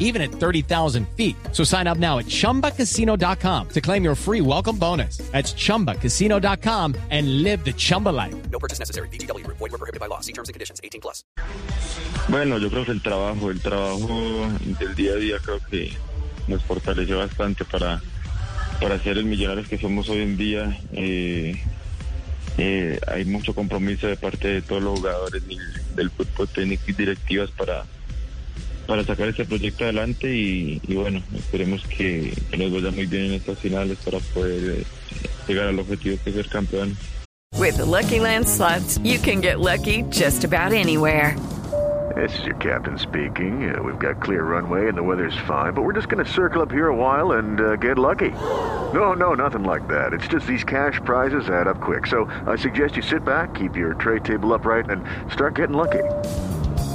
even at 30,000 feet. So sign up now at chumbacasino.com to claim your free welcome bonus. That's chumbacasino.com and live the Chumba life. No purchase necessary. BGW. Void were prohibited by law. See terms and conditions. 18 plus. Bueno, yo creo que el trabajo, el trabajo del día a día creo que nos fortalece bastante para, para ser el millonarios que somos hoy en día. Eh, eh, hay mucho compromiso de parte de todos los jugadores del, del fútbol técnico y directivas para, para sacar este proyecto adelante y, y bueno, esperemos que, que nos vaya muy bien en estas finales para poder eh, llegar al objetivo que es ser campeón. With the Lucky Land slots, you can get lucky just about anywhere. This is your captain speaking. Uh, we've got clear runway and the weather's fine, but we're just going to circle up here a while and uh, get lucky. No, no, nothing like that. It's just these cash prizes add up quick. So I suggest you sit back, keep your tray table upright, and start getting lucky.